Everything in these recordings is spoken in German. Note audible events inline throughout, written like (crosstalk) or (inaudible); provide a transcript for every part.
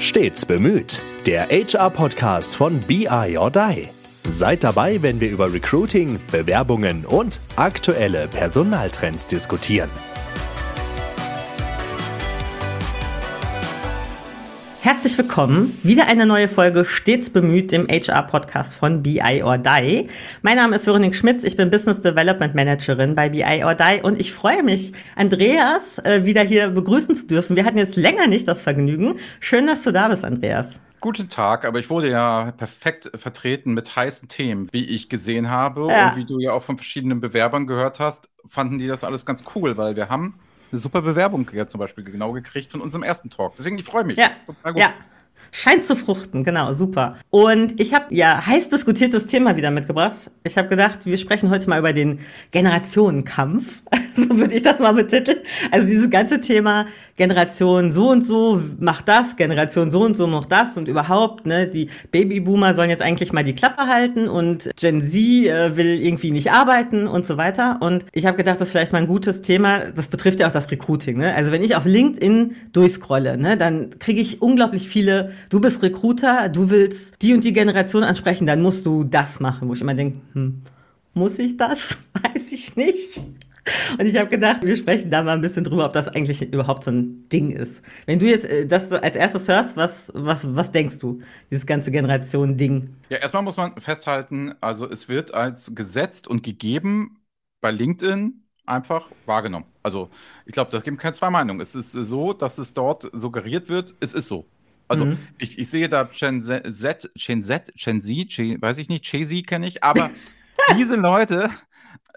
Stets bemüht. Der HR-Podcast von BI or Die. Seid dabei, wenn wir über Recruiting, Bewerbungen und aktuelle Personaltrends diskutieren. Herzlich willkommen. Wieder eine neue Folge stets bemüht im HR-Podcast von BI or Die. Mein Name ist Veronique Schmitz. Ich bin Business Development Managerin bei BI or Die und ich freue mich, Andreas äh, wieder hier begrüßen zu dürfen. Wir hatten jetzt länger nicht das Vergnügen. Schön, dass du da bist, Andreas. Guten Tag, aber ich wurde ja perfekt vertreten mit heißen Themen, wie ich gesehen habe ja. und wie du ja auch von verschiedenen Bewerbern gehört hast, fanden die das alles ganz cool, weil wir haben eine super Bewerbung ja zum Beispiel genau gekriegt von unserem ersten Talk. Deswegen, ich freue mich. Ja, ja. Scheint zu fruchten, genau, super. Und ich habe ja heiß diskutiertes Thema wieder mitgebracht. Ich habe gedacht, wir sprechen heute mal über den Generationenkampf. (laughs) so würde ich das mal betiteln. Also dieses ganze Thema Generation so und so macht das, Generation so und so macht das und überhaupt, ne, die Babyboomer sollen jetzt eigentlich mal die Klappe halten und Gen Z äh, will irgendwie nicht arbeiten und so weiter. Und ich habe gedacht, das ist vielleicht mal ein gutes Thema. Das betrifft ja auch das Recruiting. Ne? Also wenn ich auf LinkedIn durchscrolle, ne, dann kriege ich unglaublich viele, du bist Recruiter, du willst die und die Generation ansprechen, dann musst du das machen, wo ich immer denke, hm, muss ich das? (laughs) Weiß ich nicht. Und ich habe gedacht, wir sprechen da mal ein bisschen drüber, ob das eigentlich überhaupt so ein Ding ist. Wenn du jetzt äh, das als erstes hörst, was, was, was denkst du, dieses ganze Generation-Ding? Ja, erstmal muss man festhalten, also es wird als gesetzt und gegeben bei LinkedIn einfach wahrgenommen. Also ich glaube, da gibt keine zwei Meinungen. Es ist so, dass es dort suggeriert wird, es ist so. Also mhm. ich, ich sehe da Chen Z, Chen Z, Chen Z, Chen, weiß ich nicht, Chezi kenne ich, aber (laughs) diese Leute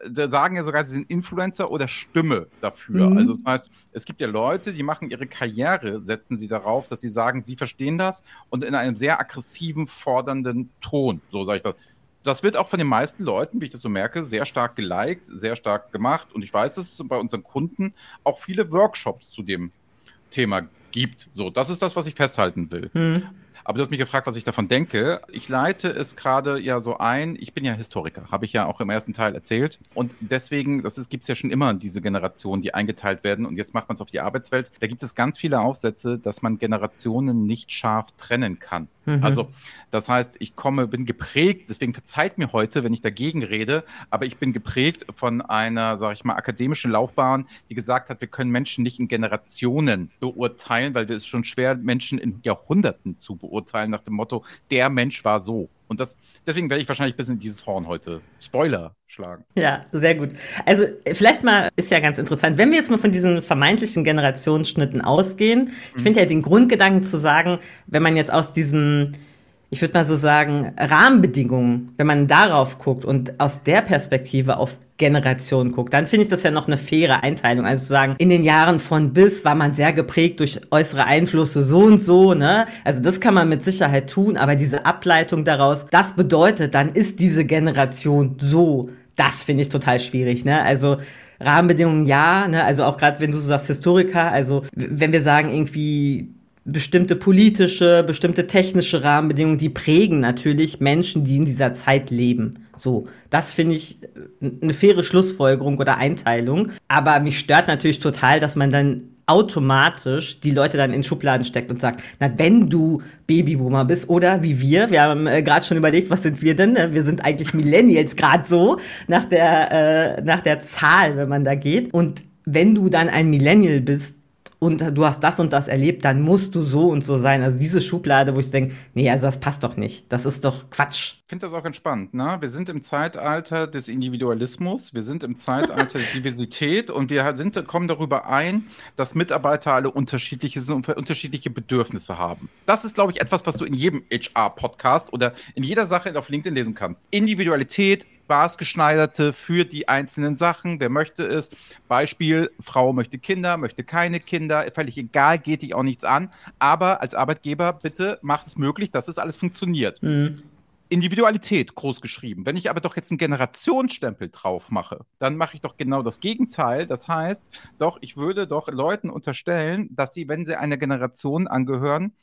da sagen ja sogar, sie sind Influencer oder Stimme dafür. Mhm. Also das heißt, es gibt ja Leute, die machen ihre Karriere, setzen sie darauf, dass sie sagen, sie verstehen das und in einem sehr aggressiven, fordernden Ton, so sage ich das. Das wird auch von den meisten Leuten, wie ich das so merke, sehr stark geliked, sehr stark gemacht. Und ich weiß, dass es bei unseren Kunden auch viele Workshops zu dem Thema gibt. So, das ist das, was ich festhalten will. Mhm. Aber du hast mich gefragt, was ich davon denke. Ich leite es gerade ja so ein. Ich bin ja Historiker, habe ich ja auch im ersten Teil erzählt. Und deswegen, das gibt es ja schon immer diese Generationen, die eingeteilt werden. Und jetzt macht man es auf die Arbeitswelt. Da gibt es ganz viele Aufsätze, dass man Generationen nicht scharf trennen kann. Mhm. Also, das heißt, ich komme, bin geprägt, deswegen verzeiht mir heute, wenn ich dagegen rede, aber ich bin geprägt von einer, sage ich mal, akademischen Laufbahn, die gesagt hat, wir können Menschen nicht in Generationen beurteilen, weil es schon schwer, Menschen in Jahrhunderten zu beurteilen, nach dem Motto, der Mensch war so. Und das, deswegen werde ich wahrscheinlich bis in dieses Horn heute Spoiler schlagen. Ja, sehr gut. Also vielleicht mal ist ja ganz interessant, wenn wir jetzt mal von diesen vermeintlichen Generationsschnitten ausgehen. Ich mhm. finde ja den Grundgedanken zu sagen, wenn man jetzt aus diesem ich würde mal so sagen, Rahmenbedingungen, wenn man darauf guckt und aus der Perspektive auf Generation guckt, dann finde ich das ja noch eine faire Einteilung. Also zu sagen, in den Jahren von bis war man sehr geprägt durch äußere Einflüsse so und so, ne? Also das kann man mit Sicherheit tun, aber diese Ableitung daraus, das bedeutet, dann ist diese Generation so. Das finde ich total schwierig, ne? Also Rahmenbedingungen ja, ne? Also auch gerade wenn du so sagst Historiker, also wenn wir sagen irgendwie bestimmte politische, bestimmte technische Rahmenbedingungen, die prägen natürlich Menschen, die in dieser Zeit leben. So, das finde ich äh, eine faire Schlussfolgerung oder Einteilung. Aber mich stört natürlich total, dass man dann automatisch die Leute dann in Schubladen steckt und sagt, na, wenn du Babyboomer bist oder wie wir, wir haben äh, gerade schon überlegt, was sind wir denn? Wir sind eigentlich Millennials gerade so nach der äh, nach der Zahl, wenn man da geht und wenn du dann ein Millennial bist, und du hast das und das erlebt, dann musst du so und so sein. Also diese Schublade, wo ich denke, nee, also das passt doch nicht. Das ist doch Quatsch. Ich finde das auch ganz spannend. Ne? Wir sind im Zeitalter des Individualismus, wir sind im Zeitalter der (laughs) Diversität und wir sind, kommen darüber ein, dass Mitarbeiter alle unterschiedliche sind und unterschiedliche Bedürfnisse haben. Das ist, glaube ich, etwas, was du in jedem HR-Podcast oder in jeder Sache auf LinkedIn lesen kannst. Individualität, maßgeschneiderte für die einzelnen Sachen. Wer möchte es? Beispiel, Frau möchte Kinder, möchte keine Kinder, völlig egal, geht dich auch nichts an. Aber als Arbeitgeber, bitte macht es möglich, dass es alles funktioniert. Mhm. Individualität groß geschrieben. Wenn ich aber doch jetzt einen Generationsstempel drauf mache, dann mache ich doch genau das Gegenteil. Das heißt, doch, ich würde doch Leuten unterstellen, dass sie, wenn sie einer Generation angehören,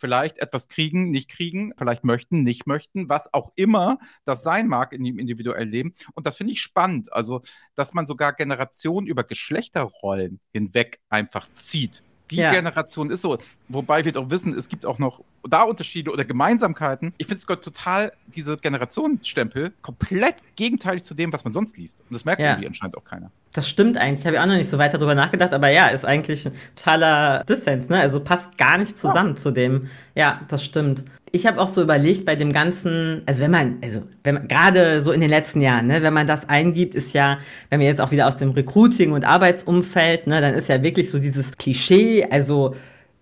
vielleicht etwas kriegen, nicht kriegen, vielleicht möchten, nicht möchten, was auch immer das sein mag in dem individuellen Leben. Und das finde ich spannend. Also, dass man sogar Generationen über Geschlechterrollen hinweg einfach zieht. Die ja. Generation ist so. Wobei wir doch wissen, es gibt auch noch da Unterschiede oder Gemeinsamkeiten. Ich finde es total, diese Generationsstempel, komplett gegenteilig zu dem, was man sonst liest. Und das merkt ja. irgendwie anscheinend auch keiner. Das stimmt eigentlich. Habe ich auch noch nicht so weiter drüber nachgedacht, aber ja, ist eigentlich ein totaler Dissens, ne? Also passt gar nicht zusammen ja. zu dem. Ja, das stimmt. Ich habe auch so überlegt bei dem ganzen, also wenn man, also wenn man gerade so in den letzten Jahren, ne, wenn man das eingibt, ist ja, wenn wir jetzt auch wieder aus dem Recruiting und Arbeitsumfeld, ne, dann ist ja wirklich so dieses Klischee, also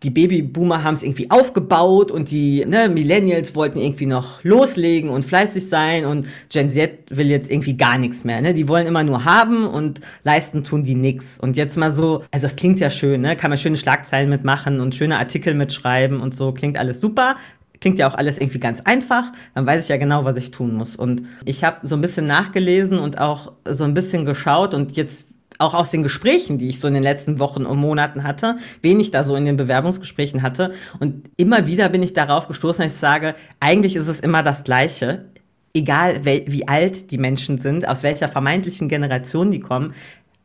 die Babyboomer haben es irgendwie aufgebaut und die ne, Millennials wollten irgendwie noch loslegen und fleißig sein und Gen Z will jetzt irgendwie gar nichts mehr. Ne? Die wollen immer nur haben und leisten tun die nix. Und jetzt mal so, also das klingt ja schön, ne? kann man schöne Schlagzeilen mitmachen und schöne Artikel mitschreiben und so, klingt alles super. Klingt ja auch alles irgendwie ganz einfach, dann weiß ich ja genau, was ich tun muss. Und ich habe so ein bisschen nachgelesen und auch so ein bisschen geschaut und jetzt auch aus den Gesprächen, die ich so in den letzten Wochen und Monaten hatte, wen ich da so in den Bewerbungsgesprächen hatte. Und immer wieder bin ich darauf gestoßen, dass ich sage, eigentlich ist es immer das Gleiche. Egal wie alt die Menschen sind, aus welcher vermeintlichen Generation die kommen,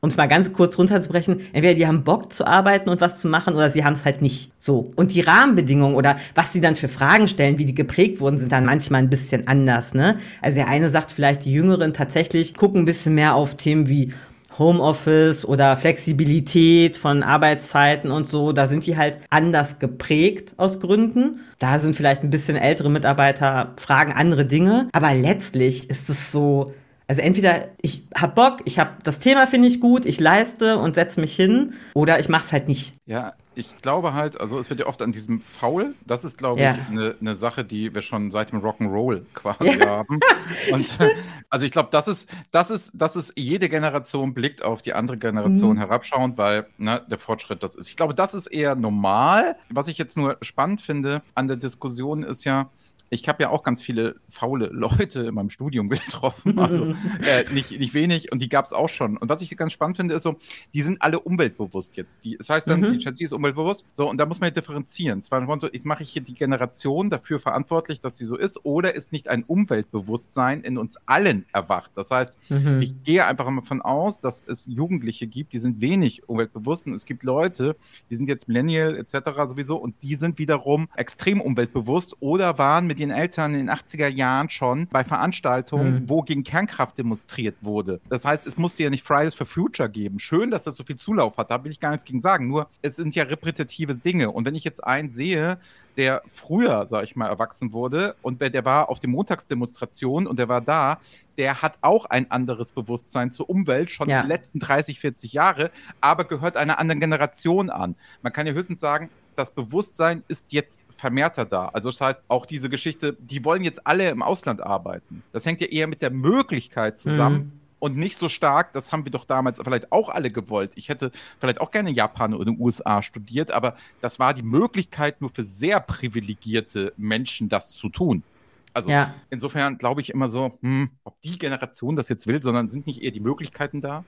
um es mal ganz kurz runterzubrechen, entweder die haben Bock zu arbeiten und was zu machen oder sie haben es halt nicht so. Und die Rahmenbedingungen oder was sie dann für Fragen stellen, wie die geprägt wurden, sind dann manchmal ein bisschen anders. Ne? Also der eine sagt vielleicht, die Jüngeren tatsächlich gucken ein bisschen mehr auf Themen wie Homeoffice oder Flexibilität von Arbeitszeiten und so, da sind die halt anders geprägt aus Gründen. Da sind vielleicht ein bisschen ältere Mitarbeiter, fragen andere Dinge. Aber letztlich ist es so, also entweder ich hab Bock, ich hab das Thema finde ich gut, ich leiste und setze mich hin, oder ich mache es halt nicht. Ja, ich glaube halt, also es wird ja oft an diesem Foul, das ist, glaube ja. ich, eine ne Sache, die wir schon seit dem Rock'n'Roll quasi ja. haben. (laughs) Und, also ich glaube, das ist, das ist, das ist, jede Generation blickt auf die andere Generation mhm. herabschauend, weil ne, der Fortschritt das ist. Ich glaube, das ist eher normal. Was ich jetzt nur spannend finde an der Diskussion ist ja, ich habe ja auch ganz viele faule Leute in meinem Studium (laughs) getroffen, also (laughs) äh, nicht, nicht wenig und die gab es auch schon. Und was ich ganz spannend finde, ist so, die sind alle umweltbewusst jetzt. Die, das heißt dann, mhm. die Z ist umweltbewusst. So, und da muss man ja differenzieren. Zwar ich mache ich hier die Generation dafür verantwortlich, dass sie so ist, oder ist nicht ein Umweltbewusstsein in uns allen erwacht. Das heißt, mhm. ich gehe einfach mal davon aus, dass es Jugendliche gibt, die sind wenig umweltbewusst und es gibt Leute, die sind jetzt Millennial etc. sowieso und die sind wiederum extrem umweltbewusst oder waren mit ihren Eltern in den 80er Jahren schon bei Veranstaltungen, mhm. wo gegen Kernkraft demonstriert wurde. Das heißt, es musste ja nicht Fridays for Future geben. Schön, dass das so viel Zulauf hat, da will ich gar nichts gegen sagen. Nur, es sind ja repetitive Dinge. Und wenn ich jetzt einen sehe, der früher, sag ich mal, erwachsen wurde und der war auf den Montagsdemonstrationen und der war da, der hat auch ein anderes Bewusstsein zur Umwelt, schon ja. die letzten 30, 40 Jahre, aber gehört einer anderen Generation an. Man kann ja höchstens sagen, das Bewusstsein ist jetzt vermehrter da. Also das heißt, auch diese Geschichte, die wollen jetzt alle im Ausland arbeiten. Das hängt ja eher mit der Möglichkeit zusammen. Mhm. Und nicht so stark, das haben wir doch damals vielleicht auch alle gewollt. Ich hätte vielleicht auch gerne in Japan oder in den USA studiert, aber das war die Möglichkeit nur für sehr privilegierte Menschen, das zu tun. Also ja. insofern glaube ich immer so, hm, ob die Generation das jetzt will, sondern sind nicht eher die Möglichkeiten da?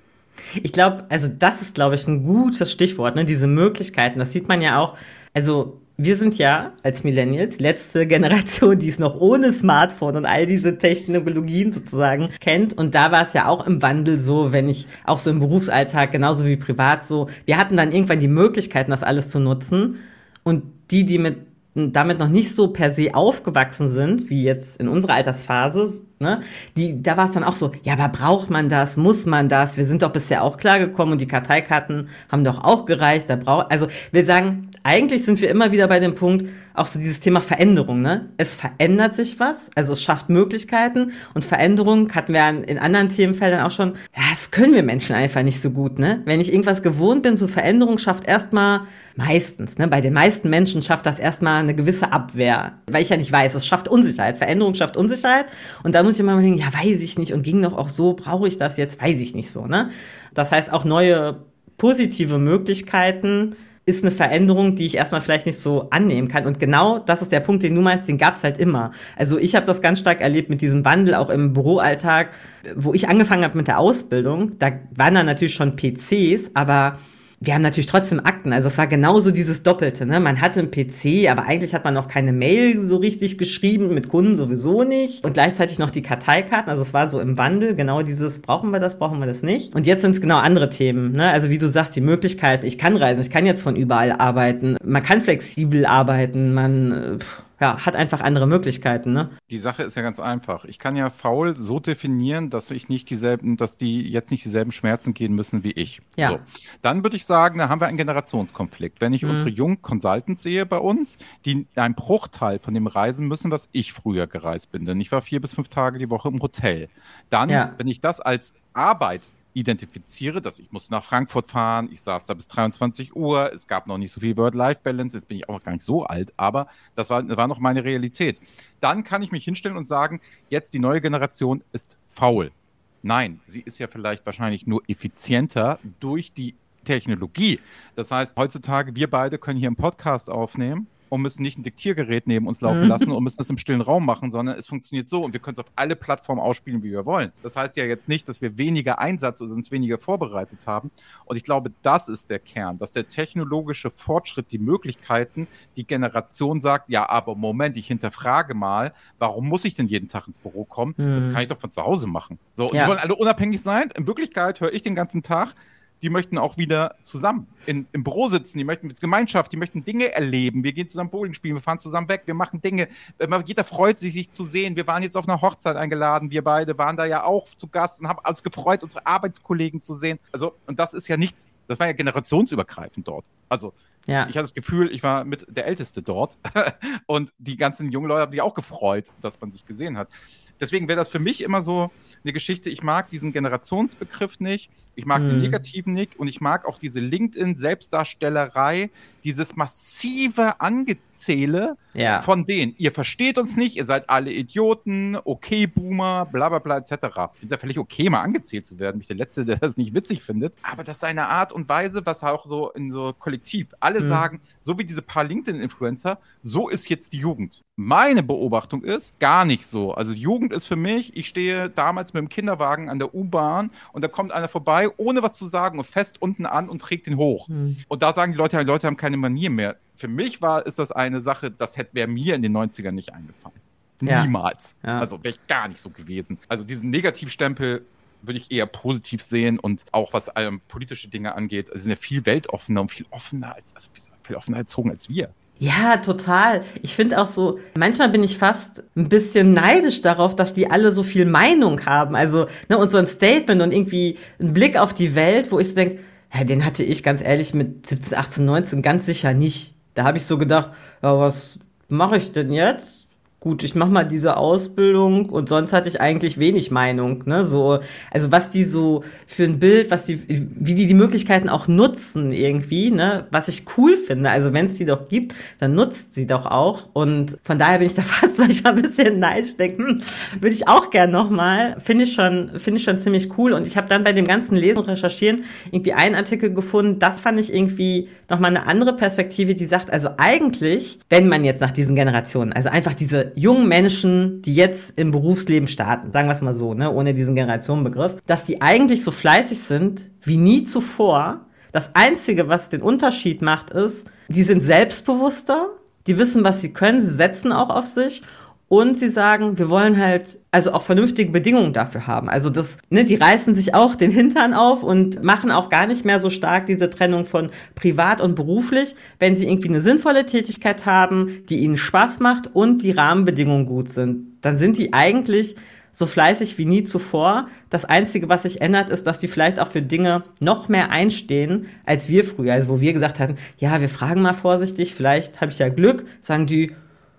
Ich glaube, also das ist, glaube ich, ein gutes Stichwort, ne? diese Möglichkeiten. Das sieht man ja auch. Also wir sind ja als Millennials letzte Generation, die es noch ohne Smartphone und all diese Technologien sozusagen kennt. Und da war es ja auch im Wandel so, wenn ich auch so im Berufsalltag genauso wie privat so, wir hatten dann irgendwann die Möglichkeiten, das alles zu nutzen. Und die, die mit damit noch nicht so per se aufgewachsen sind, wie jetzt in unserer Altersphase, ne, die, da war es dann auch so, ja, aber braucht man das, muss man das? Wir sind doch bisher auch klargekommen und die Karteikarten haben doch auch gereicht. Da braucht, also wir sagen, eigentlich sind wir immer wieder bei dem Punkt, auch so dieses Thema Veränderung, ne? Es verändert sich was, also es schafft Möglichkeiten und Veränderung hatten wir in anderen Themenfeldern auch schon. Ja, das können wir Menschen einfach nicht so gut, ne? Wenn ich irgendwas gewohnt bin, so Veränderung schafft erstmal meistens, ne? Bei den meisten Menschen schafft das erstmal eine gewisse Abwehr, weil ich ja nicht weiß, es schafft Unsicherheit. Veränderung schafft Unsicherheit und da muss ich immer mal denken, ja, weiß ich nicht und ging doch auch so, brauche ich das jetzt, weiß ich nicht so, ne? Das heißt auch neue positive Möglichkeiten ist eine Veränderung, die ich erstmal vielleicht nicht so annehmen kann. Und genau das ist der Punkt, den du meinst, den gab es halt immer. Also ich habe das ganz stark erlebt mit diesem Wandel auch im Büroalltag, wo ich angefangen habe mit der Ausbildung. Da waren dann natürlich schon PCs, aber wir haben natürlich trotzdem Akten. Also es war genauso dieses Doppelte. Ne? Man hatte einen PC, aber eigentlich hat man noch keine Mail so richtig geschrieben, mit Kunden sowieso nicht. Und gleichzeitig noch die Karteikarten. Also es war so im Wandel, genau dieses, brauchen wir das, brauchen wir das nicht. Und jetzt sind es genau andere Themen. Ne? Also wie du sagst, die Möglichkeiten, ich kann reisen, ich kann jetzt von überall arbeiten, man kann flexibel arbeiten, man... Äh, pff, ja, hat einfach andere Möglichkeiten, ne? Die Sache ist ja ganz einfach. Ich kann ja faul so definieren, dass ich nicht dieselben, dass die jetzt nicht dieselben Schmerzen gehen müssen wie ich. Ja. So. Dann würde ich sagen, da haben wir einen Generationskonflikt. Wenn ich Mhm. unsere jungen Consultants sehe bei uns, die einen Bruchteil von dem reisen müssen, was ich früher gereist bin. Denn ich war vier bis fünf Tage die Woche im Hotel. Dann, Ja. wenn ich das als Arbeit identifiziere, dass ich musste nach Frankfurt fahren, ich saß da bis 23 Uhr, es gab noch nicht so viel Work-Life-Balance, jetzt bin ich auch gar nicht so alt, aber das war, war noch meine Realität. Dann kann ich mich hinstellen und sagen, jetzt die neue Generation ist faul. Nein, sie ist ja vielleicht wahrscheinlich nur effizienter durch die Technologie. Das heißt, heutzutage, wir beide können hier einen Podcast aufnehmen und müssen nicht ein Diktiergerät neben uns laufen Mhm. lassen und müssen es im stillen Raum machen, sondern es funktioniert so und wir können es auf alle Plattformen ausspielen, wie wir wollen. Das heißt ja jetzt nicht, dass wir weniger Einsatz oder uns weniger vorbereitet haben. Und ich glaube, das ist der Kern, dass der technologische Fortschritt, die Möglichkeiten, die Generation sagt, ja, aber Moment, ich hinterfrage mal, warum muss ich denn jeden Tag ins Büro kommen? Das Mhm. kann ich doch von zu Hause machen. So, und Ja. die wollen alle unabhängig sein. In Wirklichkeit höre ich den ganzen Tag, die möchten auch wieder zusammen in, im Büro sitzen, die möchten mit Gemeinschaft, die möchten Dinge erleben. Wir gehen zusammen Bowling spielen, wir fahren zusammen weg, wir machen Dinge. Immer- Jeder freut sich, sich zu sehen. Wir waren jetzt auf einer Hochzeit eingeladen, wir beide waren da ja auch zu Gast und haben uns gefreut, unsere Arbeitskollegen zu sehen. Also, und das ist ja nichts, das war ja generationsübergreifend dort. Also, Ja. ich hatte das Gefühl, ich war mit der Älteste dort (laughs) und die ganzen jungen Leute haben sich auch gefreut, dass man sich gesehen hat. Deswegen wäre das für mich immer so eine Geschichte. Ich mag diesen Generationsbegriff nicht. Ich mag den Mhm. negativen nicht und ich mag auch diese LinkedIn-Selbstdarstellerei, dieses massive Angezähle Ja. von denen. Ihr versteht uns nicht, ihr seid alle Idioten, okay, Boomer, bla bla bla etc. Ich finde es ja völlig okay, mal angezählt zu werden. Ich bin der Letzte, der das nicht witzig findet. Aber das ist eine Art und Weise, was auch so in so Kollektiv alle Mhm. sagen, so wie diese paar LinkedIn-Influencer, so ist jetzt die Jugend. Meine Beobachtung ist gar nicht so. Also Jugend ist für mich, ich stehe damals mit dem Kinderwagen an der U-Bahn und da kommt einer vorbei, ohne was zu sagen und fest unten an und trägt ihn hoch. Hm. Und da sagen die Leute, die Leute haben keine Manier mehr. Für mich war, ist das eine Sache, das hätte wäre mir in den 90ern nicht eingefallen. Ja. Niemals. Ja. Also wäre ich gar nicht so gewesen. Also diesen Negativstempel würde ich eher positiv sehen und auch was ähm, politische Dinge angeht, also sind ja viel weltoffener und viel offener als, also viel offener erzogen als wir. Ja, total. Ich finde auch so, manchmal bin ich fast ein bisschen neidisch darauf, dass die alle so viel Meinung haben. Also, ne, und so ein Statement und irgendwie ein Blick auf die Welt, wo ich so denke, hä, den hatte ich ganz ehrlich mit 17, 18, 19 ganz sicher nicht. Da habe ich so gedacht, ja, was mache ich denn jetzt? Gut, ich mache mal diese Ausbildung und sonst hatte ich eigentlich wenig Meinung, ne? So, also was die so für ein Bild, was die, wie die die Möglichkeiten auch nutzen irgendwie, ne? Was ich cool finde. Also wenn es die doch gibt, dann nutzt sie doch auch. Und von daher bin ich da (laughs) fast manchmal ein bisschen neidisch, denke, hm, würde ich auch gern nochmal. Finde ich schon, finde ich schon ziemlich cool. Und ich habe dann bei dem ganzen Lesen und Recherchieren irgendwie einen Artikel gefunden, das fand ich irgendwie nochmal eine andere Perspektive, die sagt, also eigentlich, wenn man jetzt nach diesen Generationen, also einfach diese jungen Menschen, die jetzt im Berufsleben starten, sagen wir es mal so, ne, ohne diesen Generationenbegriff, dass die eigentlich so fleißig sind wie nie zuvor. Das Einzige, was den Unterschied macht, ist, die sind selbstbewusster, die wissen, was sie können, sie setzen auch auf sich und sie sagen, wir wollen halt also auch vernünftige Bedingungen dafür haben. Also das, ne, die reißen sich auch den Hintern auf und machen auch gar nicht mehr so stark diese Trennung von privat und beruflich, wenn sie irgendwie eine sinnvolle Tätigkeit haben, die ihnen Spaß macht und die Rahmenbedingungen gut sind. Dann sind die eigentlich so fleißig wie nie zuvor. Das Einzige, was sich ändert, ist, dass die vielleicht auch für Dinge noch mehr einstehen, als wir früher. Also wo wir gesagt hatten, ja, wir fragen mal vorsichtig, vielleicht habe ich ja Glück, sagen die,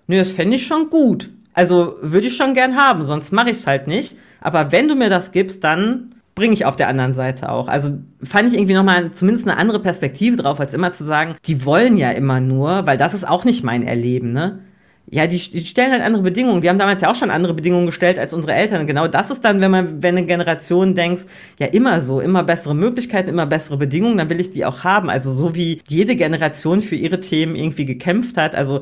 nee, das fände ich schon gut. Also würde ich schon gern haben, sonst mache ich es halt nicht. Aber wenn du mir das gibst, dann bringe ich auf der anderen Seite auch. Also fand ich irgendwie nochmal zumindest eine andere Perspektive drauf, als immer zu sagen, die wollen ja immer nur, weil das ist auch nicht mein Erleben, ne? Ja, die, die stellen halt andere Bedingungen. Wir haben damals ja auch schon andere Bedingungen gestellt als unsere Eltern. Genau das ist dann, wenn man, wenn eine Generation denkst, ja immer so, immer bessere Möglichkeiten, immer bessere Bedingungen, dann will ich die auch haben. Also so wie jede Generation für ihre Themen irgendwie gekämpft hat. Also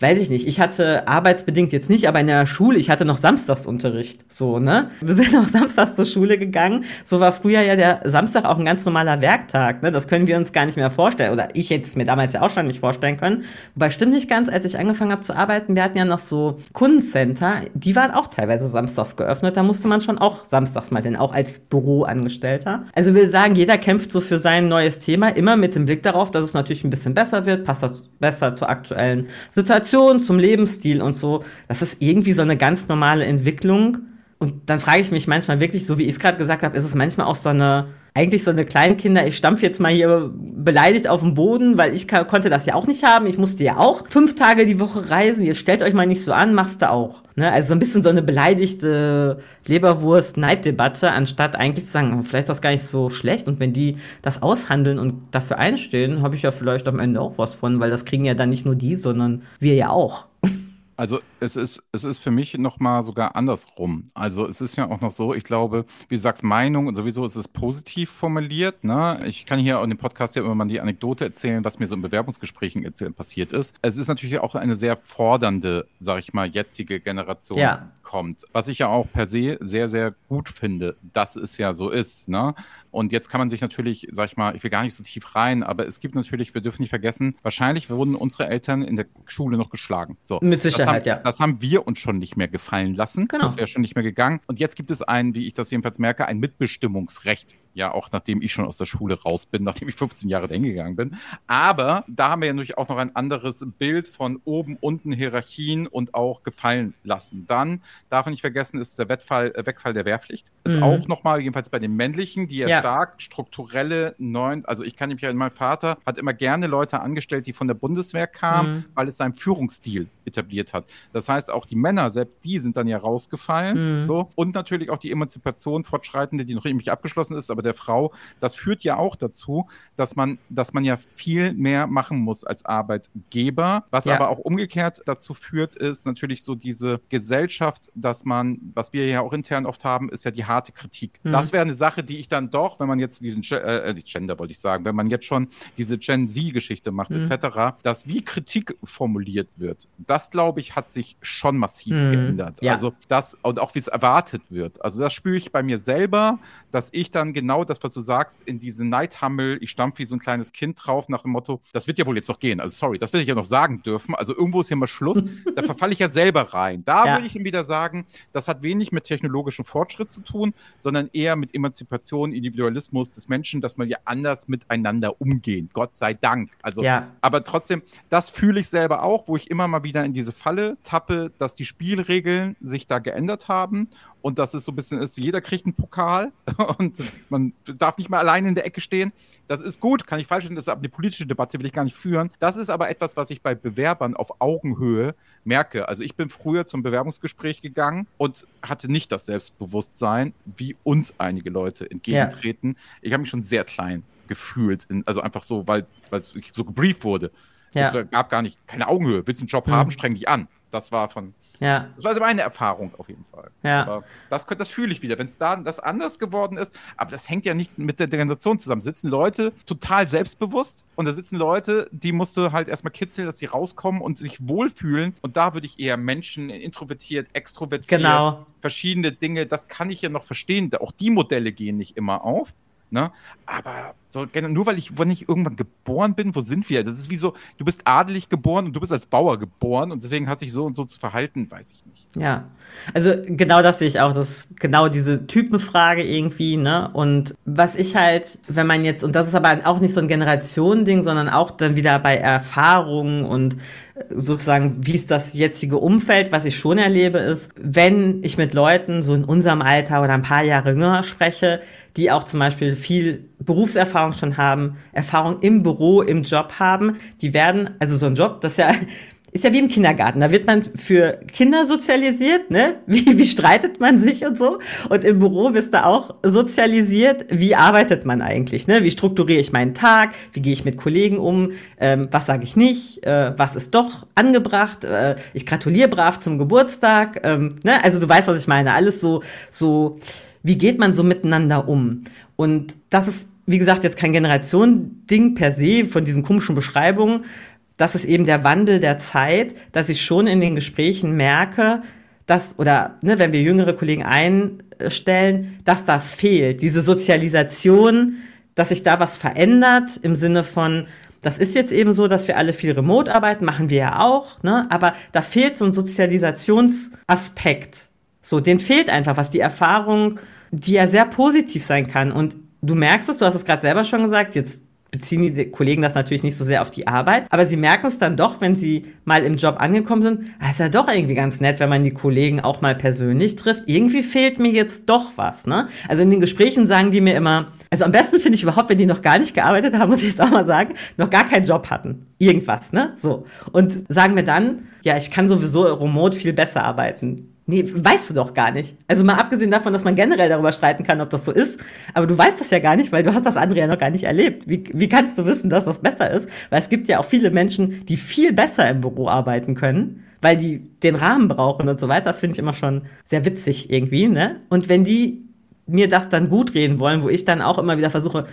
weiß ich nicht, ich hatte arbeitsbedingt jetzt nicht, aber in der Schule, ich hatte noch Samstagsunterricht, so, ne? Wir sind auch samstags zur Schule gegangen. So war früher ja der Samstag auch ein ganz normaler Werktag, ne? Das können wir uns gar nicht mehr vorstellen. Oder ich hätte es mir damals ja auch schon nicht vorstellen können. Wobei stimmt nicht ganz, als ich angefangen habe zu arbeiten, wir hatten ja noch so Kundencenter, die waren auch teilweise samstags geöffnet. Da musste man schon auch samstags mal hin, auch als Büroangestellter. Also wir sagen, jeder kämpft so für sein neues Thema, immer mit dem Blick darauf, dass es natürlich ein bisschen besser wird, passt das besser zur aktuellen Situation Motivation, zum Lebensstil und so. Das ist irgendwie so eine ganz normale Entwicklung. Und dann frage ich mich manchmal wirklich, so wie ich es gerade gesagt habe, ist es manchmal auch so eine, eigentlich so eine Kleinkinder, ich stampfe jetzt mal hier beleidigt auf den Boden, weil ich konnte das ja auch nicht haben. Ich musste ja auch fünf Tage die Woche reisen. Jetzt stellt euch mal nicht so an, machst du auch. Ne? Also so ein bisschen so eine beleidigte Leberwurst-Neiddebatte, anstatt eigentlich zu sagen, oh, vielleicht ist das gar nicht so schlecht. Und wenn die das aushandeln und dafür einstehen, habe ich ja vielleicht am Ende auch was von, weil das kriegen ja dann nicht nur die, sondern wir ja auch. Also es ist, es ist für mich nochmal sogar andersrum. Also es ist ja auch noch so, ich glaube, wie du sagst, Meinung und sowieso ist es positiv formuliert. Ne? Ich kann hier in dem Podcast ja immer mal die Anekdote erzählen, was mir so in Bewerbungsgesprächen passiert ist. Es ist natürlich auch eine sehr fordernde, sag ich mal, jetzige Generation ja. kommt. Was ich ja auch per se sehr, sehr gut finde, dass es ja so ist. Ne? Und jetzt kann man sich natürlich, sag ich mal, ich will gar nicht so tief rein, aber es gibt natürlich, wir dürfen nicht vergessen, wahrscheinlich wurden unsere Eltern in der Schule noch geschlagen. So. Mit Sicherheit, das haben, ja. Das haben wir uns schon nicht mehr gefallen lassen. Genau. Das wäre schon nicht mehr gegangen. Und jetzt gibt es ein, wie ich das jedenfalls merke, ein Mitbestimmungsrecht ja, auch nachdem ich schon aus der Schule raus bin, (laughs) nachdem ich 15 Jahre dahin gegangen bin. Aber da haben wir ja natürlich auch noch ein anderes Bild von oben, unten Hierarchien und auch gefallen lassen. Dann darf man nicht vergessen, ist der Wettfall, äh, Wegfall der Wehrpflicht. Ist mhm. auch nochmal, jedenfalls bei den männlichen, die ja, ja, stark strukturelle neuen, also ich kann mich ja, mein Vater hat immer gerne Leute angestellt, die von der Bundeswehr kamen, mhm. weil es seinen Führungsstil etabliert hat. Das heißt, auch die Männer, selbst die sind dann ja rausgefallen. Mhm. So. Und natürlich auch die Emanzipation fortschreitende, die noch nicht abgeschlossen ist, aber der Frau, das führt ja auch dazu, dass man, dass man ja viel mehr machen muss als Arbeitgeber. Was ja. aber auch umgekehrt dazu führt, ist natürlich so diese Gesellschaft, dass man, was wir ja auch intern oft haben, ist ja die harte Kritik. Mhm. Das wäre eine Sache, die ich dann doch, wenn man jetzt diesen äh, Gender wollte ich sagen, wenn man jetzt schon diese Gen Z-Geschichte macht, mhm. etc., dass wie Kritik formuliert wird, das glaube ich, hat sich schon massiv mhm. geändert. Ja. Also das und auch wie es erwartet wird. Also das spüre ich bei mir selber, dass ich dann genau das, was du sagst, in diese Neidhammel, ich stampfe wie so ein kleines Kind drauf, nach dem Motto, das wird ja wohl jetzt noch gehen. Also sorry, das will ich ja noch sagen dürfen. Also irgendwo ist hier mal Schluss. (laughs) da verfalle ich ja selber rein. Da ja. würde ich ihm wieder sagen, das hat wenig mit technologischem Fortschritt zu tun, sondern eher mit Emanzipation, Individualismus des Menschen, dass man ja anders miteinander umgehen. Gott sei Dank. Also, ja. aber trotzdem, das fühle ich selber auch, wo ich immer mal wieder in diese Falle tappe, dass die Spielregeln sich da geändert haben und dass es so ein bisschen ist, jeder kriegt einen Pokal (laughs) und man darf nicht mehr allein in der Ecke stehen. Das ist gut, kann ich falsch stellen, das ist aber eine politische Debatte, will ich gar nicht führen. Das ist aber etwas, was ich bei Bewerbern auf Augenhöhe merke. Also ich bin früher zum Bewerbungsgespräch gegangen und hatte nicht das Selbstbewusstsein, wie uns einige Leute entgegentreten. Ja. Ich habe mich schon sehr klein gefühlt, in, also einfach so, weil, weil es so gebrieft wurde. Ja. Es gab gar nicht keine Augenhöhe. Willst du einen Job mhm. haben, streng dich an. Das war von ja. Das war also meine Erfahrung auf jeden Fall. Ja. Aber das, das fühle ich wieder, wenn es da das anders geworden ist. Aber das hängt ja nichts mit der Generation zusammen. Sitzen Leute total selbstbewusst und da sitzen Leute, die musst du halt erstmal kitzeln, dass sie rauskommen und sich wohlfühlen. Und da würde ich eher Menschen introvertiert, extrovertiert, genau. verschiedene Dinge, das kann ich ja noch verstehen. Auch die Modelle gehen nicht immer auf. Ne? Aber so, nur weil ich, wenn ich irgendwann geboren bin, wo sind wir? Das ist wie so, du bist adelig geboren und du bist als Bauer geboren und deswegen hat sich so und so zu verhalten, weiß ich nicht. Ja, also genau das sehe ich auch. Das ist genau diese Typenfrage irgendwie, ne? Und was ich halt, wenn man jetzt, und das ist aber auch nicht so ein Generationending, sondern auch dann wieder bei Erfahrungen und sozusagen, wie ist das jetzige Umfeld, was ich schon erlebe, ist, wenn ich mit Leuten so in unserem Alter oder ein paar Jahre jünger spreche, die auch zum Beispiel viel Berufserfahrung schon haben, Erfahrung im Büro, im Job haben, die werden, also so ein Job, das ja ist ja wie im Kindergarten. Da wird man für Kinder sozialisiert, ne? (laughs) Wie, wie streitet man sich und so. Und im Büro wirst du auch sozialisiert. Wie arbeitet man eigentlich, ne? Wie strukturiere ich meinen Tag? Wie gehe ich mit Kollegen um? Ähm, was sage ich nicht? Äh, was ist doch angebracht? Äh, ich gratuliere brav zum Geburtstag. Ähm, ne? Also du weißt, was ich meine. Alles so, so, wie geht man so miteinander um? Und das ist, wie gesagt, jetzt kein Generation-Ding per se von diesen komischen Beschreibungen, das ist eben der Wandel der Zeit, dass ich schon in den Gesprächen merke, dass, oder ne, wenn wir jüngere Kollegen einstellen, dass das fehlt. Diese Sozialisation, dass sich da was verändert im Sinne von, das ist jetzt eben so, dass wir alle viel remote arbeiten, machen wir ja auch, ne? aber da fehlt so ein Sozialisationsaspekt. So, den fehlt einfach, was die Erfahrung, die ja sehr positiv sein kann. Und du merkst es, du hast es gerade selber schon gesagt, jetzt beziehen die Kollegen das natürlich nicht so sehr auf die Arbeit, aber sie merken es dann doch, wenn sie mal im Job angekommen sind, ah, ist ja doch irgendwie ganz nett, wenn man die Kollegen auch mal persönlich trifft. Irgendwie fehlt mir jetzt doch was, ne? Also in den Gesprächen sagen die mir immer, also am besten finde ich überhaupt, wenn die noch gar nicht gearbeitet haben, (laughs) muss ich jetzt auch mal sagen, noch gar keinen Job hatten. Irgendwas, ne? So. Und sagen mir dann, ja, ich kann sowieso remote viel besser arbeiten. Nee, weißt du doch gar nicht. Also mal abgesehen davon, dass man generell darüber streiten kann, ob das so ist, aber du weißt das ja gar nicht, weil du hast das andere ja noch gar nicht erlebt. Wie, wie kannst du wissen, dass das besser ist? Weil es gibt ja auch viele Menschen, die viel besser im Büro arbeiten können, weil die den Rahmen brauchen und so weiter. Das finde ich immer schon sehr witzig irgendwie, ne? Und wenn die mir das dann gut reden wollen, wo ich dann auch immer wieder versuche,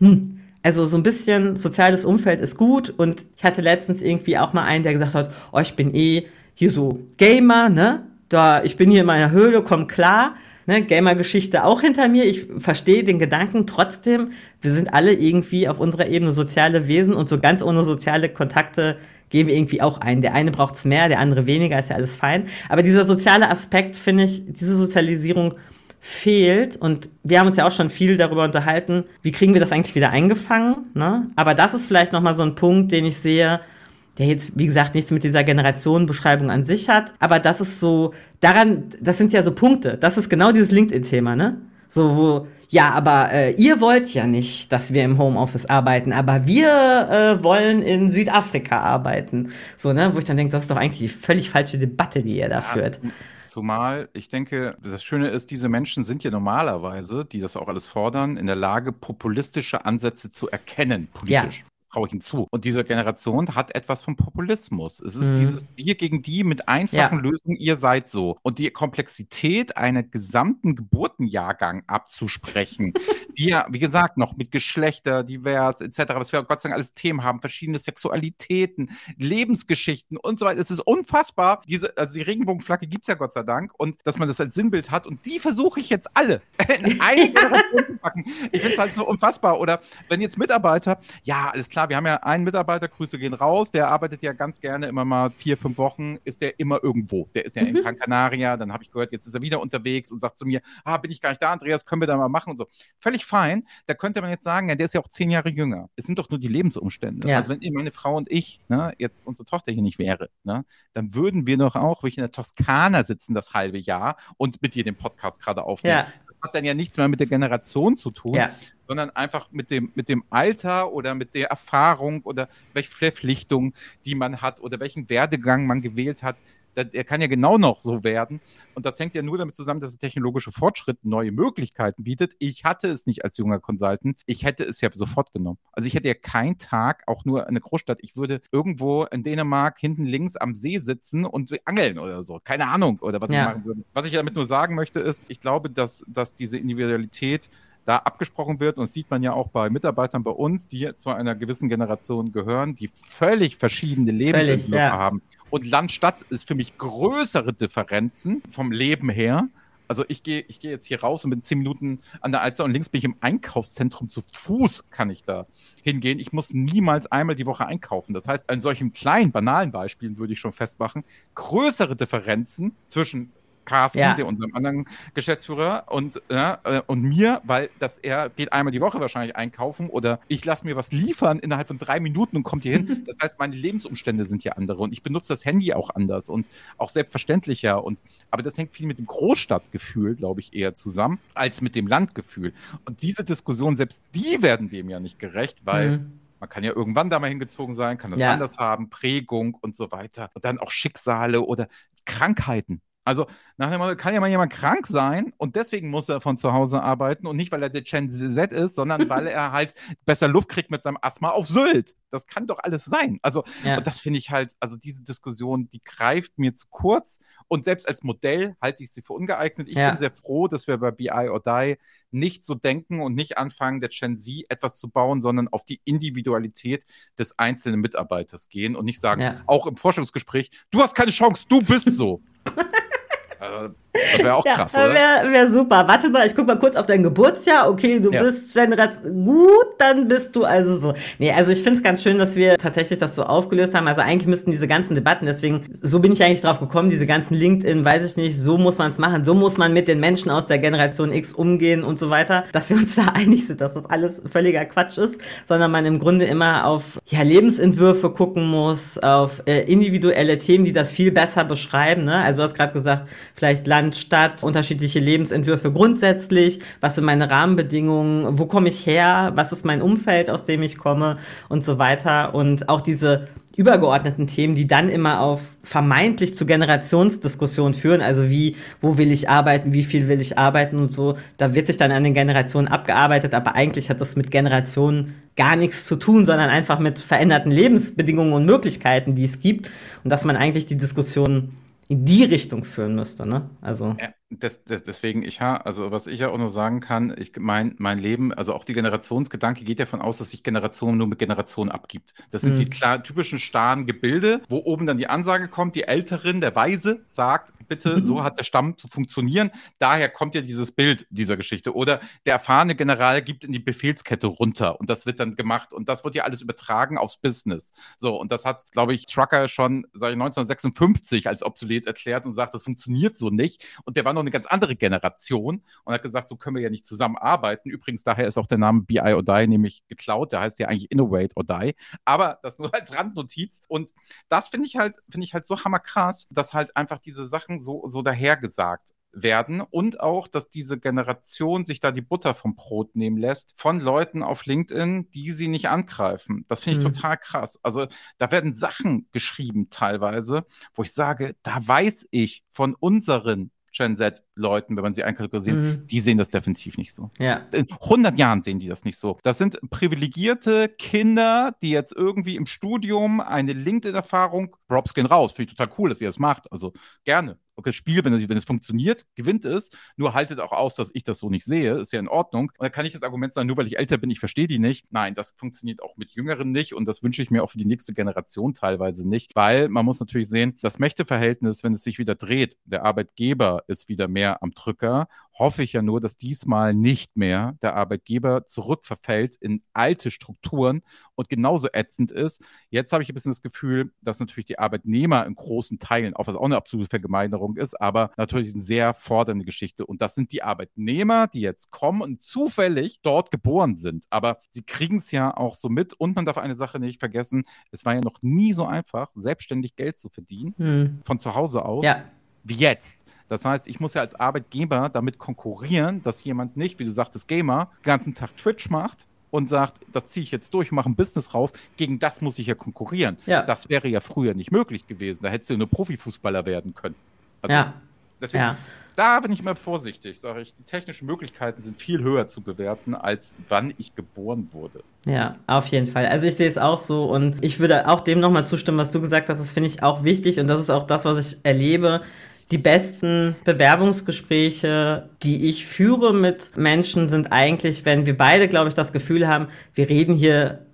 hm, also so ein bisschen soziales Umfeld ist gut und ich hatte letztens irgendwie auch mal einen, der gesagt hat, oh, ich bin eh hier so Gamer, ne? Da, ich bin hier in meiner Höhle, komm klar. Ne, Gamer-Geschichte auch hinter mir. Ich verstehe den Gedanken trotzdem. Wir sind alle irgendwie auf unserer Ebene soziale Wesen und so ganz ohne soziale Kontakte gehen wir irgendwie auch ein. Der eine braucht es mehr, der andere weniger, ist ja alles fein. Aber dieser soziale Aspekt, finde ich, diese Sozialisierung fehlt. Und wir haben uns ja auch schon viel darüber unterhalten, wie kriegen wir das eigentlich wieder eingefangen. Ne? Aber das ist vielleicht nochmal so ein Punkt, den ich sehe, der jetzt, wie gesagt, nichts mit dieser Generationenbeschreibung an sich hat. Aber das ist so, daran, das sind ja so Punkte. Das ist genau dieses LinkedIn-Thema, ne? So, wo, ja, aber äh, ihr wollt ja nicht, dass wir im Homeoffice arbeiten, aber wir äh, wollen in Südafrika arbeiten. So, ne? Wo ich dann denke, das ist doch eigentlich die völlig falsche Debatte, die ihr da ja, führt. Zumal, ich denke, das Schöne ist, diese Menschen sind ja normalerweise, die das auch alles fordern, in der Lage, populistische Ansätze zu erkennen, politisch. Ja traue ich ihm zu. Und diese Generation hat etwas vom Populismus. Es ist mhm. dieses Wir gegen die mit einfachen ja. Lösungen, ihr seid so. Und die Komplexität einer gesamten Geburtenjahrgang abzusprechen, (laughs) die ja, wie gesagt, noch mit Geschlechter, divers, etc., was wir Gott sei Dank alles Themen haben, verschiedene Sexualitäten, Lebensgeschichten und so weiter. Es ist unfassbar. Diese, also die Regenbogenflagge gibt es ja Gott sei Dank und dass man das als Sinnbild hat und die versuche ich jetzt alle in eine (laughs) Generation zu packen. Ich finde es halt so unfassbar. Oder wenn jetzt Mitarbeiter, ja, alles klar, wir haben ja einen Mitarbeiter, Grüße gehen raus, der arbeitet ja ganz gerne immer mal vier, fünf Wochen, ist der immer irgendwo. Der ist ja mhm. in Gran Canaria, dann habe ich gehört, jetzt ist er wieder unterwegs und sagt zu mir, ah, bin ich gar nicht da, Andreas, können wir da mal machen und so. Völlig fein. Da könnte man jetzt sagen, ja, der ist ja auch zehn Jahre jünger. Es sind doch nur die Lebensumstände. Ja. Also wenn meine Frau und ich, ne, jetzt unsere Tochter hier nicht wäre, ne, dann würden wir doch auch, wie ich in der Toskana sitzen das halbe Jahr und mit dir den Podcast gerade aufnehmen. Ja. Das hat dann ja nichts mehr mit der Generation zu tun, ja sondern einfach mit dem, mit dem Alter oder mit der Erfahrung oder welche Verpflichtung, die man hat oder welchen Werdegang man gewählt hat. Er kann ja genau noch so werden. Und das hängt ja nur damit zusammen, dass der technologische Fortschritt neue Möglichkeiten bietet. Ich hatte es nicht als junger Consultant. Ich hätte es ja sofort genommen. Also ich hätte ja keinen Tag, auch nur eine Großstadt. Ich würde irgendwo in Dänemark hinten links am See sitzen und angeln oder so. Keine Ahnung, oder was ja. ich machen würde. Was ich damit nur sagen möchte, ist, ich glaube, dass, dass diese Individualität da abgesprochen wird. Und das sieht man ja auch bei Mitarbeitern bei uns, die zu einer gewissen Generation gehören, die völlig verschiedene Lebensentwürfe ja. haben. Und Land-Stadt ist für mich größere Differenzen vom Leben her. Also ich gehe ich geh jetzt hier raus und bin zehn Minuten an der Alster und links bin ich im Einkaufszentrum. Zu Fuß kann ich da hingehen. Ich muss niemals einmal die Woche einkaufen. Das heißt, an solchen kleinen, banalen Beispielen würde ich schon festmachen, größere Differenzen zwischen Carsten, ja. der, unserem anderen Geschäftsführer und, ja, äh, und mir, weil das er geht einmal die Woche wahrscheinlich einkaufen oder ich lasse mir was liefern innerhalb von drei Minuten und kommt hier hin. (laughs) Das heißt, meine Lebensumstände sind ja andere und ich benutze das Handy auch anders und auch selbstverständlicher. Und, aber das hängt viel mit dem Großstadtgefühl, glaube ich, eher zusammen, als mit dem Landgefühl. Und diese Diskussion, selbst die werden dem ja nicht gerecht, weil mhm. Man kann ja irgendwann da mal hingezogen sein, kann das ja. anders haben, Prägung und so weiter. Und dann auch Schicksale oder Krankheiten Also nach dem Motto, kann ja mal jemand krank sein und deswegen muss er von zu Hause arbeiten und nicht, weil er der Gen Z ist, sondern (laughs) weil er halt besser Luft kriegt mit seinem Asthma auf Sylt. Das kann doch alles sein. Also, ja. und das finde ich halt, also diese Diskussion, die greift mir zu kurz und selbst als Modell halte ich sie für ungeeignet. Ich ja. bin sehr froh, dass wir bei BI or Die nicht so denken und nicht anfangen, der Gen Z etwas zu bauen, sondern auf die Individualität des einzelnen Mitarbeiters gehen und nicht sagen, ja. auch im Forschungsgespräch, du hast keine Chance, du bist so. (laughs) also, das wäre auch krass, ja, oder? Wäre wär super. Warte mal, ich guck mal kurz auf dein Geburtsjahr. Okay, du ja. bist Generation. Gut, dann bist du also so. Nee, also ich finde es ganz schön, dass wir tatsächlich das so aufgelöst haben. Also eigentlich müssten diese ganzen Debatten, deswegen, so bin ich eigentlich drauf gekommen, diese ganzen LinkedIn, weiß ich nicht, so muss man es machen, so muss man mit den Menschen aus der Generation X umgehen und so weiter, dass wir uns da (laughs) einig sind, dass das alles völliger Quatsch ist, sondern man im Grunde immer auf ja, Lebensentwürfe gucken muss, auf äh, individuelle Themen, die das viel besser beschreiben. Ne? Also du hast gerade gesagt, vielleicht Land Land, Stadt, unterschiedliche Lebensentwürfe grundsätzlich, was sind meine Rahmenbedingungen, wo komme ich her, was ist mein Umfeld, aus dem ich komme? Und so weiter. Und auch diese übergeordneten Themen, die dann immer auf vermeintlich zu Generationsdiskussionen führen, also wie, wo will ich arbeiten, wie viel will ich arbeiten? Und so, da wird sich dann an den Generationen abgearbeitet, aber eigentlich hat das mit Generationen gar nichts zu tun, sondern einfach mit veränderten Lebensbedingungen und Möglichkeiten, die es gibt. Und dass man eigentlich die Diskussion in die Richtung führen müsste, ne? Also. Ja, das, das, deswegen, ich ha, also was ich ja auch nur sagen kann, ich mein, mein Leben, also auch die Generationsgedanke geht davon aus, dass sich Generation nur mit Generation abgibt. Das sind mhm. die klar, typischen starren Gebilde, wo oben dann die Ansage kommt, die Älterin, der Weise, sagt, bitte, mhm. so hat der Stamm zu funktionieren. Daher kommt ja dieses Bild dieser Geschichte. Oder der erfahrene General gibt in die Befehlskette runter und das wird dann gemacht und das wird ja alles übertragen aufs Business. So, und das hat, glaube ich, Trucker schon, sage ich, 1956 als obsolet erklärt und sagt, das funktioniert so nicht. Und der war noch eine ganz andere Generation und hat gesagt, so können wir ja nicht zusammenarbeiten. Übrigens, daher ist auch der Name BI or Die nämlich geklaut. Der heißt ja eigentlich Innovate or Die. Aber das nur als Randnotiz. Und das finde ich halt, finde ich halt so hammerkrass, dass halt einfach diese Sachen so, so dahergesagt werden und auch, dass diese Generation sich da die Butter vom Brot nehmen lässt von Leuten auf LinkedIn, die sie nicht angreifen. Das finde ich mhm. total krass. Also da werden Sachen geschrieben teilweise, wo ich sage, da weiß ich von unseren Gen Z-Leuten, wenn man sie einkategorisiert, mhm. die sehen das definitiv nicht so. Ja. In 100 Jahren sehen die das nicht so. Das sind privilegierte Kinder, die jetzt irgendwie im Studium eine LinkedIn-Erfahrung, Props gehen raus, finde ich total cool, dass ihr das macht. Also gerne okay, Spiel, wenn es, wenn es funktioniert, gewinnt es. Nur haltet auch aus, dass ich das so nicht sehe. Ist ja in Ordnung. Und dann kann ich das Argument sagen, nur weil ich älter bin, ich verstehe die nicht. Nein, das funktioniert auch mit Jüngeren nicht. Und das wünsche ich mir auch für die nächste Generation teilweise nicht. Weil man muss natürlich sehen, das Mächteverhältnis, wenn es sich wieder dreht, der Arbeitgeber ist wieder mehr am Drücker hoffe ich ja nur, dass diesmal nicht mehr der Arbeitgeber zurückverfällt in alte Strukturen und genauso ätzend ist. Jetzt habe ich ein bisschen das Gefühl, dass natürlich die Arbeitnehmer in großen Teilen, auch was auch eine absolute Vergemeinerung ist, aber natürlich eine sehr fordernde Geschichte. Und das sind die Arbeitnehmer, die jetzt kommen und zufällig dort geboren sind. Aber sie kriegen es ja auch so mit. Und man darf eine Sache nicht vergessen, es war ja noch nie so einfach, selbstständig Geld zu verdienen, hm. von zu Hause aus, ja. wie jetzt. Das heißt, ich muss ja als Arbeitgeber damit konkurrieren, dass jemand nicht, wie du sagtest, Gamer, den ganzen Tag Twitch macht und sagt, das ziehe ich jetzt durch, mache ein Business raus. Gegen das muss ich ja konkurrieren. Ja. Das wäre ja früher nicht möglich gewesen. Da hättest du nur Profifußballer werden können. Also, ja. Deswegen, ja. da bin ich mal vorsichtig, sage ich. Die technischen Möglichkeiten sind viel höher zu bewerten, als wann ich geboren wurde. Ja, auf jeden Fall. Also ich sehe es auch so und ich würde auch dem nochmal zustimmen, was du gesagt hast. Das finde ich auch wichtig und das ist auch das, was ich erlebe die besten Bewerbungsgespräche, die ich führe mit Menschen, sind eigentlich, wenn wir beide, glaube ich, das Gefühl haben, wir reden hier,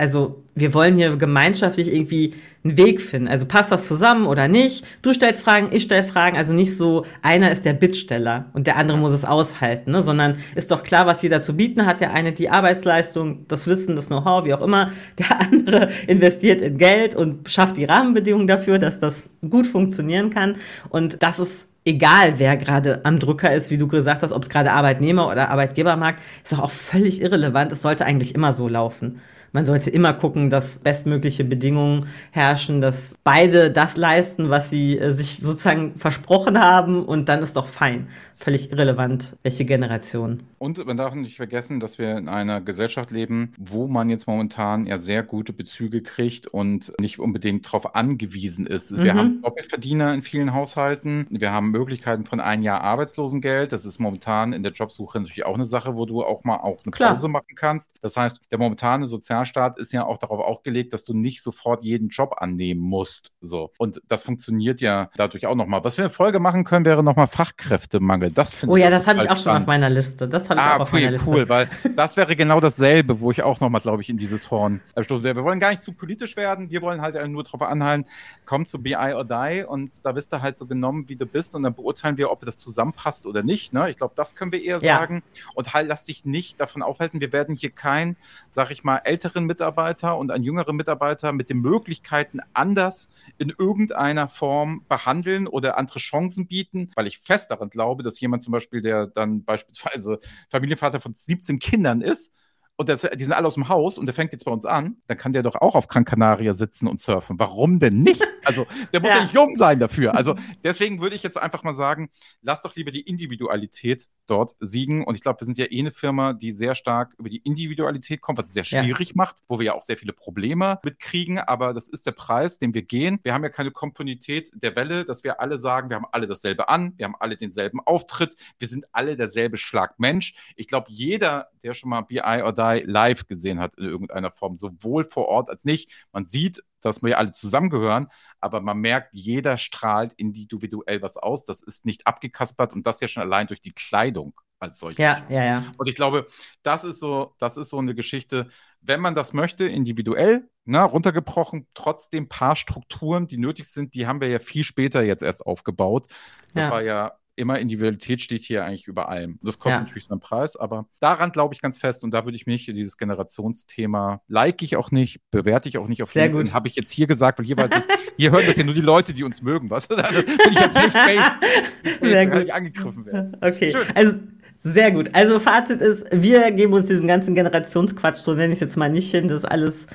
also wir wollen hier gemeinschaftlich irgendwie einen Weg finden. Also passt das zusammen oder nicht? Du stellst Fragen, ich stelle Fragen. Also nicht so, einer ist der Bittsteller und der andere muss es aushalten, ne? sondern ist doch klar, was jeder zu bieten hat. Der eine die Arbeitsleistung, das Wissen, das Know-how, wie auch immer. Der (laughs) andere investiert in Geld und schafft die Rahmenbedingungen dafür, dass das gut funktionieren kann. Und das ist egal wer gerade am Drücker ist, wie du gesagt hast, ob es gerade Arbeitnehmer oder Arbeitgebermarkt, ist doch auch völlig irrelevant. Es sollte eigentlich immer so laufen. Man sollte immer gucken, dass bestmögliche Bedingungen herrschen, dass beide das leisten, was sie äh, sich sozusagen versprochen haben und dann ist doch fein. Völlig irrelevant, welche Generation. Und man darf nicht vergessen, dass wir in einer Gesellschaft leben, wo man jetzt momentan ja sehr gute Bezüge kriegt und nicht unbedingt darauf angewiesen ist. Wir mhm. haben Doppelverdiener in vielen Haushalten. Wir haben Möglichkeiten von ein Jahr Arbeitslosengeld. Das ist momentan in der Jobsuche natürlich auch eine Sache, wo du auch mal auch eine Klar. Pause machen kannst. Das heißt, der momentane Sozialstaat ist ja auch darauf aufgelegt, dass du nicht sofort jeden Job annehmen musst. So. Und das funktioniert ja dadurch auch nochmal. Was wir in Folge machen können, wäre nochmal Fachkräftemangel. Das oh ja, das habe ich auch schon auf meiner Liste. Das habe ich ah, auch auf cool, meiner Liste. cool, weil das wäre genau dasselbe, wo ich auch nochmal, glaube ich, in dieses Horn stoßen werde. Wir wollen gar nicht zu politisch werden. Wir wollen halt nur darauf anhalten, komm zu BI or Die und da bist du halt so genommen, wie du bist und dann beurteilen wir, ob das zusammenpasst oder nicht. Ne? Ich glaube, das können wir eher ja. sagen. Und halt, lass dich nicht davon aufhalten, wir werden hier kein, sag ich mal, älteren Mitarbeiter und einen jüngeren Mitarbeiter mit den Möglichkeiten anders in irgendeiner Form behandeln oder andere Chancen bieten, weil ich fest daran glaube, dass jemand zum Beispiel, der dann beispielsweise Familienvater von 17 Kindern ist, und das, die sind alle aus dem Haus und der fängt jetzt bei uns an, dann kann der doch auch auf Gran Canaria sitzen und surfen. Warum denn nicht? Also, der muss ja. ja nicht jung sein dafür. Also, deswegen würde ich jetzt einfach mal sagen, lass doch lieber die Individualität dort siegen. Und ich glaube, wir sind ja eh eine Firma, die sehr stark über die Individualität kommt, was es sehr schwierig ja. macht, wo wir ja auch sehr viele Probleme mitkriegen. Aber das ist der Preis, den wir gehen. Wir haben ja keine Komponität der Welle, dass wir alle sagen, wir haben alle dasselbe an, wir haben alle denselben Auftritt, wir sind alle derselbe Schlag Mensch. Ich glaube, jeder, der schon mal BI or Die live gesehen hat in irgendeiner Form, sowohl vor Ort als nicht. Man sieht, dass wir alle zusammengehören, aber man merkt, jeder strahlt individuell was aus. Das ist nicht abgekaspert und das ja schon allein durch die Kleidung als solche. Ja, ja, ja. Und ich glaube, das ist so, das ist so eine Geschichte, wenn man das möchte, individuell, na, ne, runtergebrochen, trotzdem paar Strukturen, die nötig sind, die haben wir ja viel später jetzt erst aufgebaut. Das ja. war ja immer Individualität steht hier eigentlich über allem. Das kostet ja. natürlich seinen Preis, aber daran glaube ich ganz fest und da würde ich mich dieses Generationsthema like ich auch nicht, bewerte ich auch nicht auf Sehr LinkedIn, gut. habe ich jetzt hier gesagt, weil hier weiß ich, (laughs) hier hören das ja nur die Leute, die uns mögen, was? (laughs) Also bin ich jetzt Safe (laughs) Space, Sehr gut. angegriffen werden. Okay, Schön. also sehr gut. Also Fazit ist, wir geben uns diesem ganzen Generationsquatsch, so nenne ich es jetzt mal nicht hin, das ist alles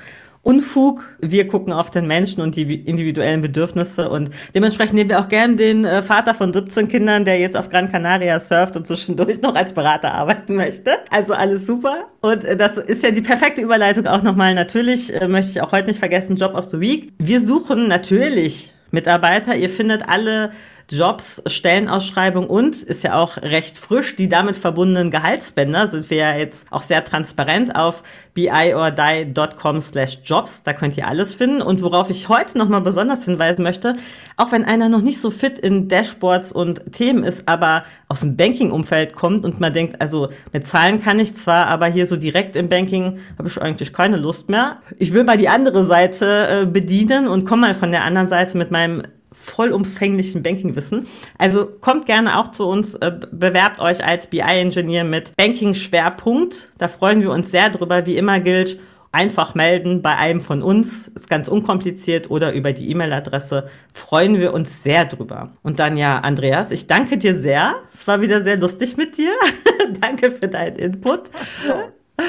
Unfug. Wir gucken auf den Menschen und die individuellen Bedürfnisse und dementsprechend nehmen wir auch gern den äh, Vater von 17 Kindern, der jetzt auf Gran Canaria surft und zwischendurch (laughs) noch als Berater arbeiten möchte. Also alles super. Und äh, das ist ja die perfekte Überleitung auch nochmal. Natürlich äh, möchte ich auch heute nicht vergessen, Job of the Week. Wir suchen natürlich Mitarbeiter. Ihr findet alle Jobs, Stellenausschreibung und ist ja auch recht frisch, die damit verbundenen Gehaltsbänder sind wir ja jetzt auch sehr transparent auf biordie.com slash jobs. Da könnt ihr alles finden. Und worauf ich heute nochmal besonders hinweisen möchte, auch wenn einer noch nicht so fit in Dashboards und Themen ist, aber aus dem Banking-Umfeld kommt und man denkt, also mit Zahlen kann ich zwar, aber hier so direkt im Banking habe ich eigentlich keine Lust mehr. Ich will mal die andere Seite äh, bedienen und komme mal von der anderen Seite mit meinem vollumfänglichen Banking-Wissen. Also kommt gerne auch zu uns, äh, bewerbt euch als BI-Ingenieur mit Banking-Schwerpunkt. Da freuen wir uns sehr drüber. Wie immer gilt, einfach melden bei einem von uns. Ist ganz unkompliziert oder über die E-Mail-Adresse. Freuen wir uns sehr drüber. Und dann ja, Andreas, ich danke dir sehr. Es war wieder sehr lustig mit dir. (laughs) danke für deinen Input.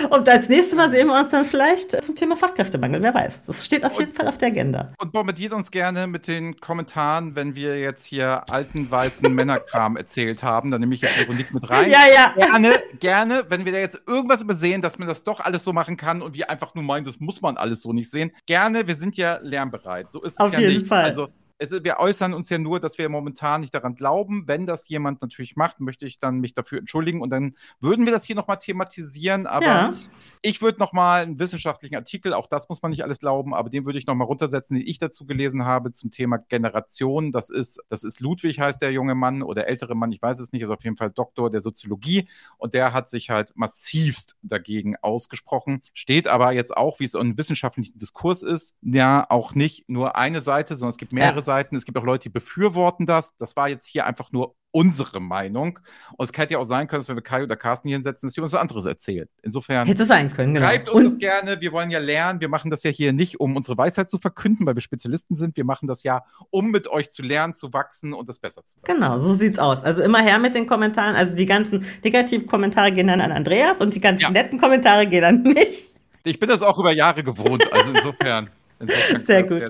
Und als nächstes Mal sehen wir uns dann vielleicht zum Thema Fachkräftemangel. Wer weiß. Das steht auf jeden und, Fall auf der Agenda. Und bombardiert uns gerne mit den Kommentaren, wenn wir jetzt hier alten weißen Männerkram (laughs) erzählt haben. Dann nehme ich jetzt Ironik mit rein. Ja, ja. Gerne, gerne, wenn wir da jetzt irgendwas übersehen, dass man das doch alles so machen kann und wir einfach nur meinen, das muss man alles so nicht sehen. Gerne, wir sind ja lernbereit. So ist es auf ja jeden nicht. Fall. Also es, wir äußern uns ja nur, dass wir momentan nicht daran glauben. Wenn das jemand natürlich macht, möchte ich dann mich dafür entschuldigen und dann würden wir das hier nochmal thematisieren. Aber ja. ich würde nochmal einen wissenschaftlichen Artikel, auch das muss man nicht alles glauben, aber den würde ich nochmal runtersetzen, den ich dazu gelesen habe zum Thema Generation. Das ist, das ist Ludwig, heißt der junge Mann oder ältere Mann, ich weiß es nicht, ist auf jeden Fall Doktor der Soziologie und der hat sich halt massivst dagegen ausgesprochen. Steht aber jetzt auch, wie es im wissenschaftlichen Diskurs ist, ja auch nicht nur eine Seite, sondern es gibt mehrere ja. Seiten. Es gibt auch Leute, die befürworten das. Das war jetzt hier einfach nur unsere Meinung. Und es hätte ja auch sein können, dass wenn wir Kai oder Carsten hier hinsetzen, dass jemand was anderes erzählt. Insofern. Hätte sein können, genau. Schreibt uns und das gerne. Wir wollen ja lernen. Wir machen das ja hier nicht, um unsere Weisheit zu verkünden, weil wir Spezialisten sind. Wir machen das ja, um mit euch zu lernen, zu wachsen und das besser zu machen. Genau, so sieht's aus. Also immer her mit den Kommentaren. Also die ganzen Negativkommentare gehen dann an Andreas und die ganzen ja. netten Kommentare gehen an mich. Ich bin das auch über Jahre gewohnt, also insofern. (laughs) insofern Sehr gut.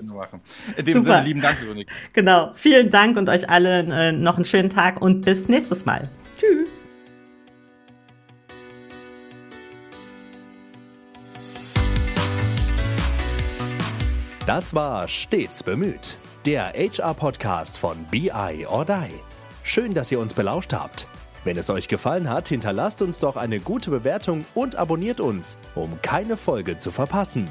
In dem Super. Sinne, lieben Dank, Dominik. Genau. Vielen Dank und euch allen äh, noch einen schönen Tag und bis nächstes Mal. Tschüss. Das war Stets bemüht, der HR-Podcast von BI or Die. Schön, dass ihr uns belauscht habt. Wenn es euch gefallen hat, hinterlasst uns doch eine gute Bewertung und abonniert uns, um keine Folge zu verpassen.